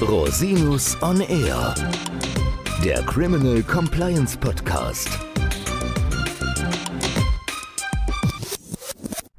Rosinus on Air, der Criminal Compliance Podcast.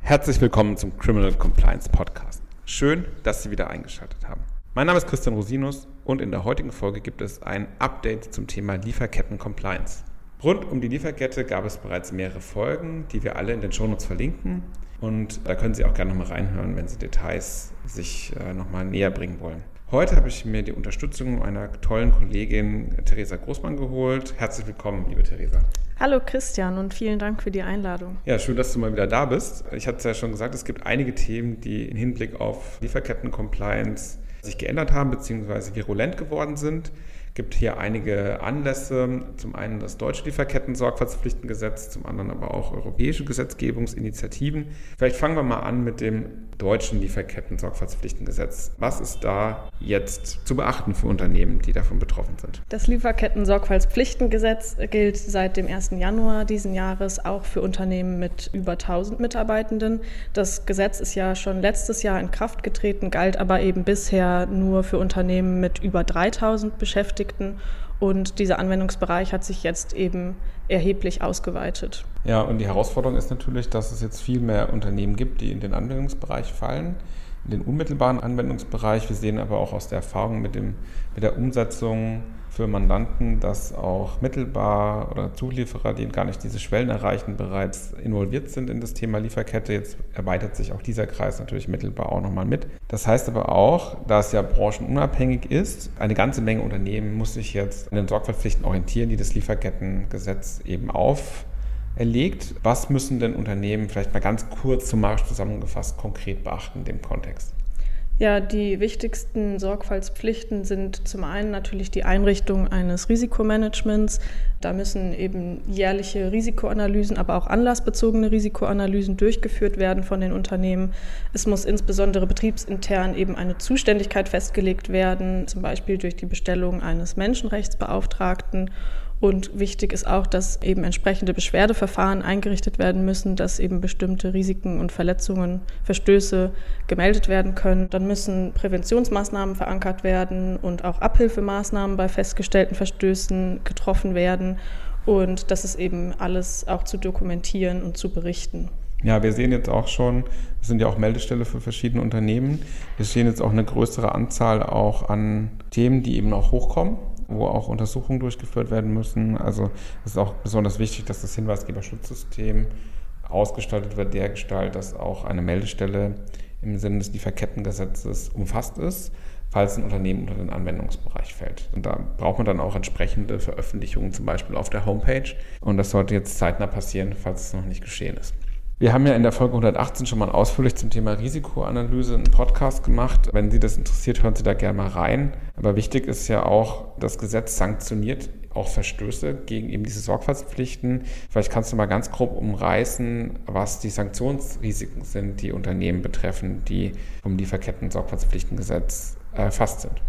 Herzlich willkommen zum Criminal Compliance Podcast. Schön, dass Sie wieder eingeschaltet haben. Mein Name ist Christian Rosinus und in der heutigen Folge gibt es ein Update zum Thema Lieferketten Compliance. Rund um die Lieferkette gab es bereits mehrere Folgen, die wir alle in den Shownotes verlinken. Und da können Sie auch gerne nochmal reinhören, wenn Sie Details sich äh, nochmal näher bringen wollen. Heute habe ich mir die Unterstützung einer tollen Kollegin Theresa Großmann geholt. Herzlich willkommen, liebe Theresa. Hallo Christian und vielen Dank für die Einladung. Ja, schön, dass du mal wieder da bist. Ich hatte es ja schon gesagt, es gibt einige Themen, die im Hinblick auf Lieferketten-Compliance sich geändert haben bzw. virulent geworden sind gibt hier einige Anlässe. Zum einen das deutsche Lieferketten-Sorgfaltspflichtengesetz, zum anderen aber auch europäische Gesetzgebungsinitiativen. Vielleicht fangen wir mal an mit dem deutschen Lieferketten-Sorgfaltspflichtengesetz. Was ist da jetzt zu beachten für Unternehmen, die davon betroffen sind? Das Lieferketten-Sorgfaltspflichtengesetz gilt seit dem 1. Januar diesen Jahres auch für Unternehmen mit über 1000 Mitarbeitenden. Das Gesetz ist ja schon letztes Jahr in Kraft getreten, galt aber eben bisher nur für Unternehmen mit über 3000 Beschäftigten. Beschäftigten. Und dieser Anwendungsbereich hat sich jetzt eben erheblich ausgeweitet. Ja, und die Herausforderung ist natürlich, dass es jetzt viel mehr Unternehmen gibt, die in den Anwendungsbereich fallen, in den unmittelbaren Anwendungsbereich. Wir sehen aber auch aus der Erfahrung mit, dem, mit der Umsetzung für Mandanten, dass auch mittelbar oder Zulieferer, die gar nicht diese Schwellen erreichen, bereits involviert sind in das Thema Lieferkette. Jetzt erweitert sich auch dieser Kreis natürlich mittelbar auch nochmal mit. Das heißt aber auch, da es ja branchenunabhängig ist, eine ganze Menge Unternehmen muss sich jetzt an den Sorgfaltspflichten orientieren, die das Lieferkettengesetz eben auferlegt. Was müssen denn Unternehmen vielleicht mal ganz kurz zum Marsch zusammengefasst konkret beachten in dem Kontext? Ja, die wichtigsten Sorgfaltspflichten sind zum einen natürlich die Einrichtung eines Risikomanagements. Da müssen eben jährliche Risikoanalysen, aber auch anlassbezogene Risikoanalysen durchgeführt werden von den Unternehmen. Es muss insbesondere betriebsintern eben eine Zuständigkeit festgelegt werden, zum Beispiel durch die Bestellung eines Menschenrechtsbeauftragten und wichtig ist auch, dass eben entsprechende Beschwerdeverfahren eingerichtet werden müssen, dass eben bestimmte Risiken und Verletzungen, Verstöße gemeldet werden können. Dann müssen Präventionsmaßnahmen verankert werden und auch Abhilfemaßnahmen bei festgestellten Verstößen getroffen werden. Und das ist eben alles auch zu dokumentieren und zu berichten. Ja, wir sehen jetzt auch schon, wir sind ja auch Meldestelle für verschiedene Unternehmen. Wir sehen jetzt auch eine größere Anzahl auch an Themen, die eben auch hochkommen wo auch Untersuchungen durchgeführt werden müssen. Also es ist auch besonders wichtig, dass das Hinweisgeberschutzsystem ausgestaltet wird, der Gestalt, dass auch eine Meldestelle im Sinne des Lieferkettengesetzes umfasst ist, falls ein Unternehmen unter den Anwendungsbereich fällt. Und da braucht man dann auch entsprechende Veröffentlichungen, zum Beispiel auf der Homepage. Und das sollte jetzt zeitnah passieren, falls es noch nicht geschehen ist. Wir haben ja in der Folge 118 schon mal ausführlich zum Thema Risikoanalyse einen Podcast gemacht. Wenn Sie das interessiert, hören Sie da gerne mal rein. Aber wichtig ist ja auch, das Gesetz sanktioniert auch Verstöße gegen eben diese Sorgfaltspflichten. Vielleicht kannst du mal ganz grob umreißen, was die Sanktionsrisiken sind, die Unternehmen betreffen, die vom Lieferketten-Sorgfaltspflichtengesetz erfasst sind.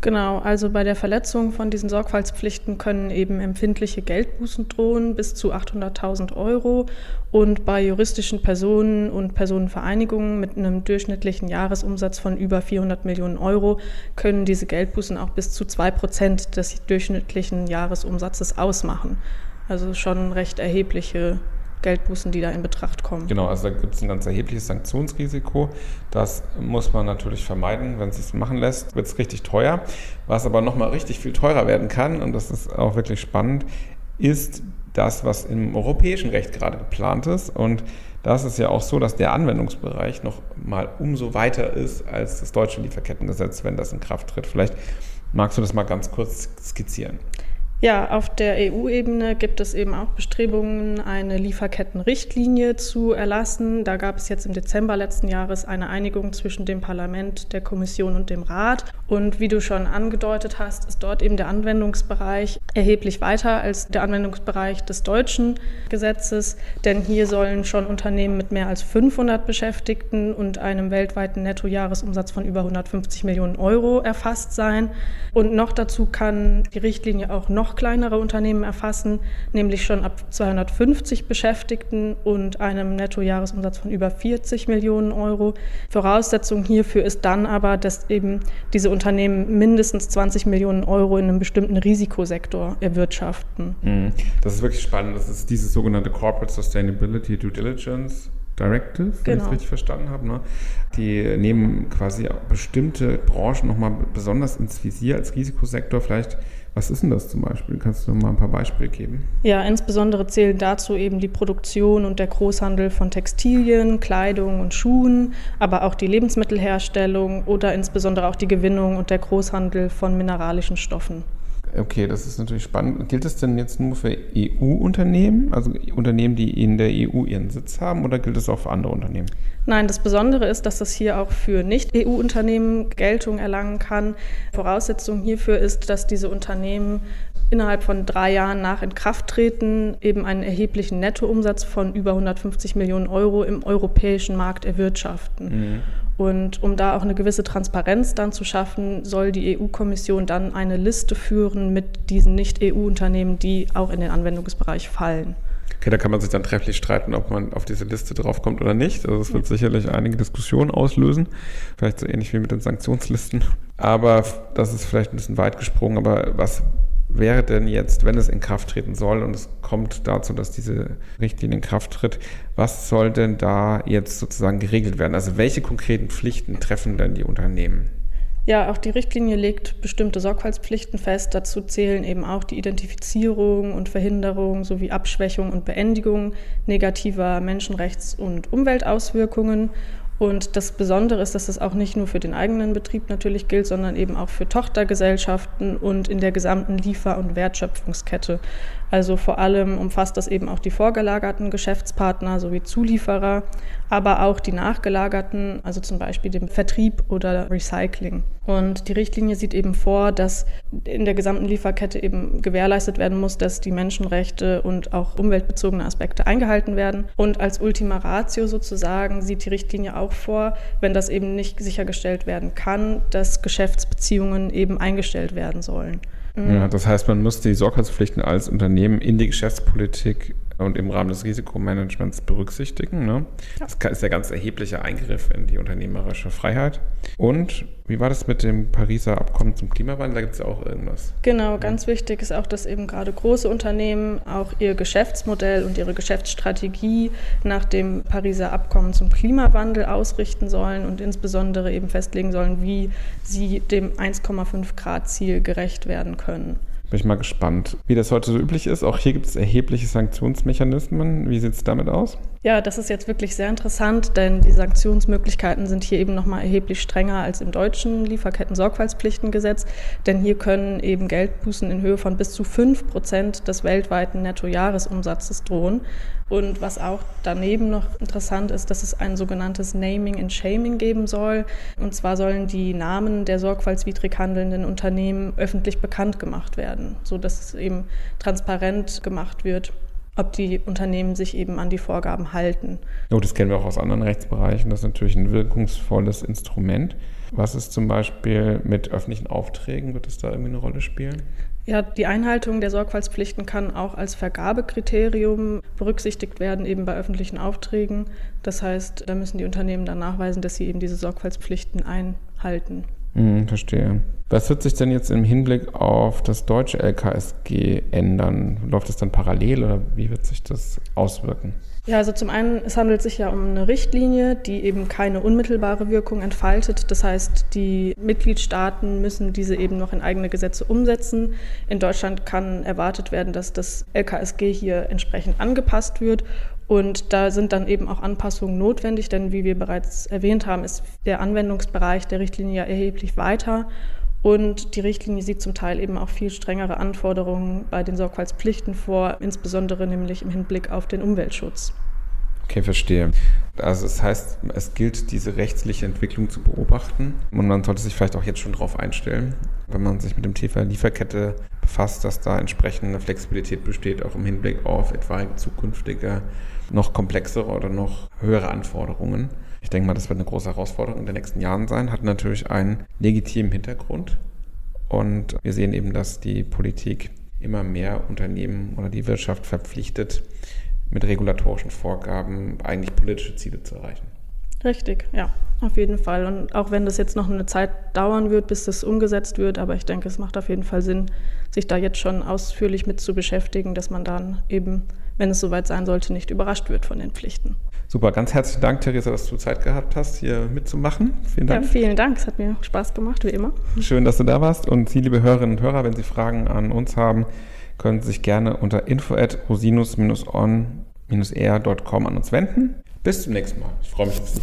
Genau, also bei der Verletzung von diesen Sorgfaltspflichten können eben empfindliche Geldbußen drohen bis zu 800.000 Euro und bei juristischen Personen und Personenvereinigungen mit einem durchschnittlichen Jahresumsatz von über 400 Millionen Euro können diese Geldbußen auch bis zu zwei Prozent des durchschnittlichen Jahresumsatzes ausmachen. Also schon recht erhebliche Geldbußen, die da in Betracht kommen. Genau, also da gibt es ein ganz erhebliches Sanktionsrisiko. Das muss man natürlich vermeiden. Wenn es sich machen lässt, wird es richtig teuer. Was aber nochmal richtig viel teurer werden kann, und das ist auch wirklich spannend, ist das, was im europäischen Recht gerade geplant ist. Und das ist ja auch so, dass der Anwendungsbereich noch mal umso weiter ist als das deutsche Lieferkettengesetz, wenn das in Kraft tritt. Vielleicht magst du das mal ganz kurz skizzieren. Ja, auf der EU-Ebene gibt es eben auch Bestrebungen, eine Lieferkettenrichtlinie zu erlassen. Da gab es jetzt im Dezember letzten Jahres eine Einigung zwischen dem Parlament, der Kommission und dem Rat. Und wie du schon angedeutet hast, ist dort eben der Anwendungsbereich erheblich weiter als der Anwendungsbereich des deutschen Gesetzes. Denn hier sollen schon Unternehmen mit mehr als 500 Beschäftigten und einem weltweiten Nettojahresumsatz von über 150 Millionen Euro erfasst sein. Und noch dazu kann die Richtlinie auch noch noch kleinere Unternehmen erfassen, nämlich schon ab 250 Beschäftigten und einem Nettojahresumsatz von über 40 Millionen Euro. Voraussetzung hierfür ist dann aber, dass eben diese Unternehmen mindestens 20 Millionen Euro in einem bestimmten Risikosektor erwirtschaften. Mhm. Das ist wirklich spannend. Das ist dieses sogenannte Corporate Sustainability Due Diligence. Directive, wenn genau. ich es richtig verstanden habe. Ne? Die nehmen quasi bestimmte Branchen nochmal besonders ins Visier als Risikosektor. Vielleicht, was ist denn das zum Beispiel? Kannst du mal ein paar Beispiele geben? Ja, insbesondere zählen dazu eben die Produktion und der Großhandel von Textilien, Kleidung und Schuhen, aber auch die Lebensmittelherstellung oder insbesondere auch die Gewinnung und der Großhandel von mineralischen Stoffen. Okay, das ist natürlich spannend. Gilt das denn jetzt nur für EU-Unternehmen, also Unternehmen, die in der EU ihren Sitz haben, oder gilt es auch für andere Unternehmen? Nein, das Besondere ist, dass das hier auch für Nicht-EU-Unternehmen Geltung erlangen kann. Voraussetzung hierfür ist, dass diese Unternehmen innerhalb von drei Jahren nach Inkrafttreten eben einen erheblichen Nettoumsatz von über 150 Millionen Euro im europäischen Markt erwirtschaften. Mhm. Und um da auch eine gewisse Transparenz dann zu schaffen, soll die EU-Kommission dann eine Liste führen mit diesen Nicht-EU-Unternehmen, die auch in den Anwendungsbereich fallen. Okay, da kann man sich dann trefflich streiten, ob man auf diese Liste draufkommt oder nicht. Also es wird ja. sicherlich einige Diskussionen auslösen. Vielleicht so ähnlich wie mit den Sanktionslisten. Aber das ist vielleicht ein bisschen weit gesprungen. Aber was wäre denn jetzt, wenn es in Kraft treten soll und es kommt dazu, dass diese Richtlinie in Kraft tritt, was soll denn da jetzt sozusagen geregelt werden? Also welche konkreten Pflichten treffen denn die Unternehmen? Ja, auch die Richtlinie legt bestimmte Sorgfaltspflichten fest. Dazu zählen eben auch die Identifizierung und Verhinderung sowie Abschwächung und Beendigung negativer Menschenrechts- und Umweltauswirkungen und das Besondere ist, dass das auch nicht nur für den eigenen Betrieb natürlich gilt, sondern eben auch für Tochtergesellschaften und in der gesamten Liefer- und Wertschöpfungskette. Also vor allem umfasst das eben auch die vorgelagerten Geschäftspartner sowie Zulieferer, aber auch die nachgelagerten, also zum Beispiel den Vertrieb oder Recycling. Und die Richtlinie sieht eben vor, dass in der gesamten Lieferkette eben gewährleistet werden muss, dass die Menschenrechte und auch umweltbezogene Aspekte eingehalten werden. Und als Ultima Ratio sozusagen sieht die Richtlinie auch vor, wenn das eben nicht sichergestellt werden kann, dass Geschäftsbeziehungen eben eingestellt werden sollen. Ja, das heißt, man muss die Sorgfaltspflichten als Unternehmen in die Geschäftspolitik und im Rahmen des Risikomanagements berücksichtigen. Ne? Ja. Das ist ja ganz erheblicher Eingriff in die unternehmerische Freiheit. Und wie war das mit dem Pariser Abkommen zum Klimawandel? Da gibt es ja auch irgendwas. Genau, ja. ganz wichtig ist auch, dass eben gerade große Unternehmen auch ihr Geschäftsmodell und ihre Geschäftsstrategie nach dem Pariser Abkommen zum Klimawandel ausrichten sollen und insbesondere eben festlegen sollen, wie sie dem 1,5 Grad Ziel gerecht werden können. Bin ich mal gespannt, wie das heute so üblich ist. Auch hier gibt es erhebliche Sanktionsmechanismen. Wie sieht es damit aus? Ja, das ist jetzt wirklich sehr interessant, denn die Sanktionsmöglichkeiten sind hier eben nochmal erheblich strenger als im deutschen Lieferketten-Sorgfaltspflichtengesetz. Denn hier können eben Geldbußen in Höhe von bis zu 5 Prozent des weltweiten Nettojahresumsatzes drohen. Und was auch daneben noch interessant ist, dass es ein sogenanntes Naming and Shaming geben soll. Und zwar sollen die Namen der sorgfaltswidrig handelnden Unternehmen öffentlich bekannt gemacht werden, sodass es eben transparent gemacht wird ob die Unternehmen sich eben an die Vorgaben halten. Oh, das kennen wir auch aus anderen Rechtsbereichen. Das ist natürlich ein wirkungsvolles Instrument. Was ist zum Beispiel mit öffentlichen Aufträgen? Wird es da irgendwie eine Rolle spielen? Ja, die Einhaltung der Sorgfaltspflichten kann auch als Vergabekriterium berücksichtigt werden, eben bei öffentlichen Aufträgen. Das heißt, da müssen die Unternehmen dann nachweisen, dass sie eben diese Sorgfaltspflichten einhalten. Hm, verstehe. Was wird sich denn jetzt im Hinblick auf das deutsche LKSG ändern? Läuft es dann parallel oder wie wird sich das auswirken? Ja, also zum einen, es handelt sich ja um eine Richtlinie, die eben keine unmittelbare Wirkung entfaltet. Das heißt, die Mitgliedstaaten müssen diese eben noch in eigene Gesetze umsetzen. In Deutschland kann erwartet werden, dass das LKSG hier entsprechend angepasst wird. Und da sind dann eben auch Anpassungen notwendig, denn wie wir bereits erwähnt haben, ist der Anwendungsbereich der Richtlinie ja erheblich weiter. Und die Richtlinie sieht zum Teil eben auch viel strengere Anforderungen bei den Sorgfaltspflichten vor, insbesondere nämlich im Hinblick auf den Umweltschutz. Okay, verstehe. Also das heißt, es gilt, diese rechtliche Entwicklung zu beobachten und man sollte sich vielleicht auch jetzt schon darauf einstellen, wenn man sich mit dem Thema Lieferkette befasst, dass da entsprechende Flexibilität besteht, auch im Hinblick auf etwaige zukünftige, noch komplexere oder noch höhere Anforderungen. Ich denke mal, das wird eine große Herausforderung in den nächsten Jahren sein, hat natürlich einen legitimen Hintergrund. Und wir sehen eben, dass die Politik immer mehr Unternehmen oder die Wirtschaft verpflichtet, mit regulatorischen Vorgaben eigentlich politische Ziele zu erreichen. Richtig, ja, auf jeden Fall. Und auch wenn das jetzt noch eine Zeit dauern wird, bis das umgesetzt wird, aber ich denke, es macht auf jeden Fall Sinn, sich da jetzt schon ausführlich mit zu beschäftigen, dass man dann eben, wenn es soweit sein sollte, nicht überrascht wird von den Pflichten. Super, ganz herzlichen Dank, Theresa, dass du Zeit gehabt hast, hier mitzumachen. Vielen Dank. Ja, vielen Dank. Es hat mir Spaß gemacht, wie immer. Schön, dass du da warst. Und Sie, liebe Hörerinnen und Hörer, wenn Sie Fragen an uns haben, können Sie sich gerne unter info at rosinus-on-er.com an uns wenden. Bis zum nächsten Mal. Ich freue mich auf Sie.